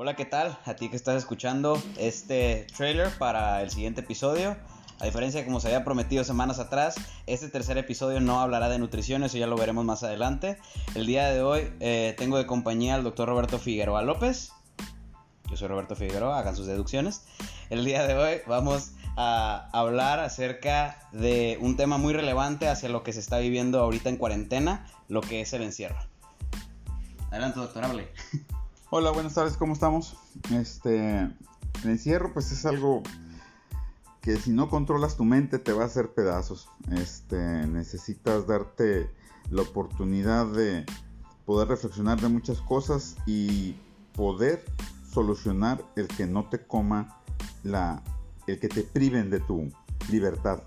Hola, ¿qué tal? A ti que estás escuchando este trailer para el siguiente episodio. A diferencia de como se había prometido semanas atrás, este tercer episodio no hablará de nutrición, eso ya lo veremos más adelante. El día de hoy eh, tengo de compañía al doctor Roberto Figueroa López. Yo soy Roberto Figueroa, hagan sus deducciones. El día de hoy vamos a hablar acerca de un tema muy relevante hacia lo que se está viviendo ahorita en cuarentena, lo que es el encierro. Adelante, doctor, hable. Hola, buenas tardes, ¿cómo estamos? Este, el encierro pues es algo que si no controlas tu mente te va a hacer pedazos. Este, necesitas darte la oportunidad de poder reflexionar de muchas cosas y poder solucionar el que no te coma la el que te priven de tu libertad.